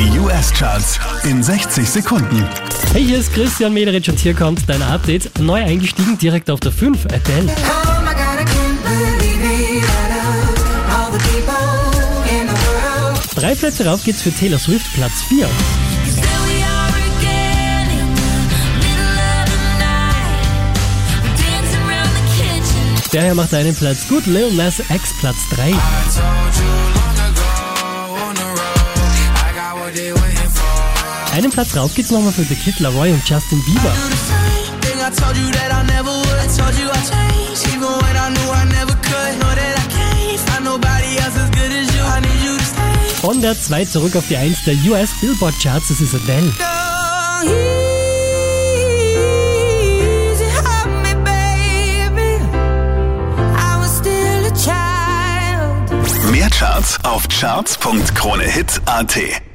Die US-Charts in 60 Sekunden. Hey, hier ist Christian Mederich und hier kommt dein Update. Neu eingestiegen direkt auf der 5, Adele. Oh. Drei Plätze rauf geht's für Taylor Swift, Platz 4. Still we are again in the middle of the night. We're dancing around the kitchen. Der hier macht einen Platz gut, Lil Nas X, Platz 3. Einen Platz rauf geht's nochmal für The Kid Laroi und Justin Bieber. Von der 2 zurück auf die 1 der US Billboard Charts, das ist Adele. Mehr Charts auf charts.kronehit.at.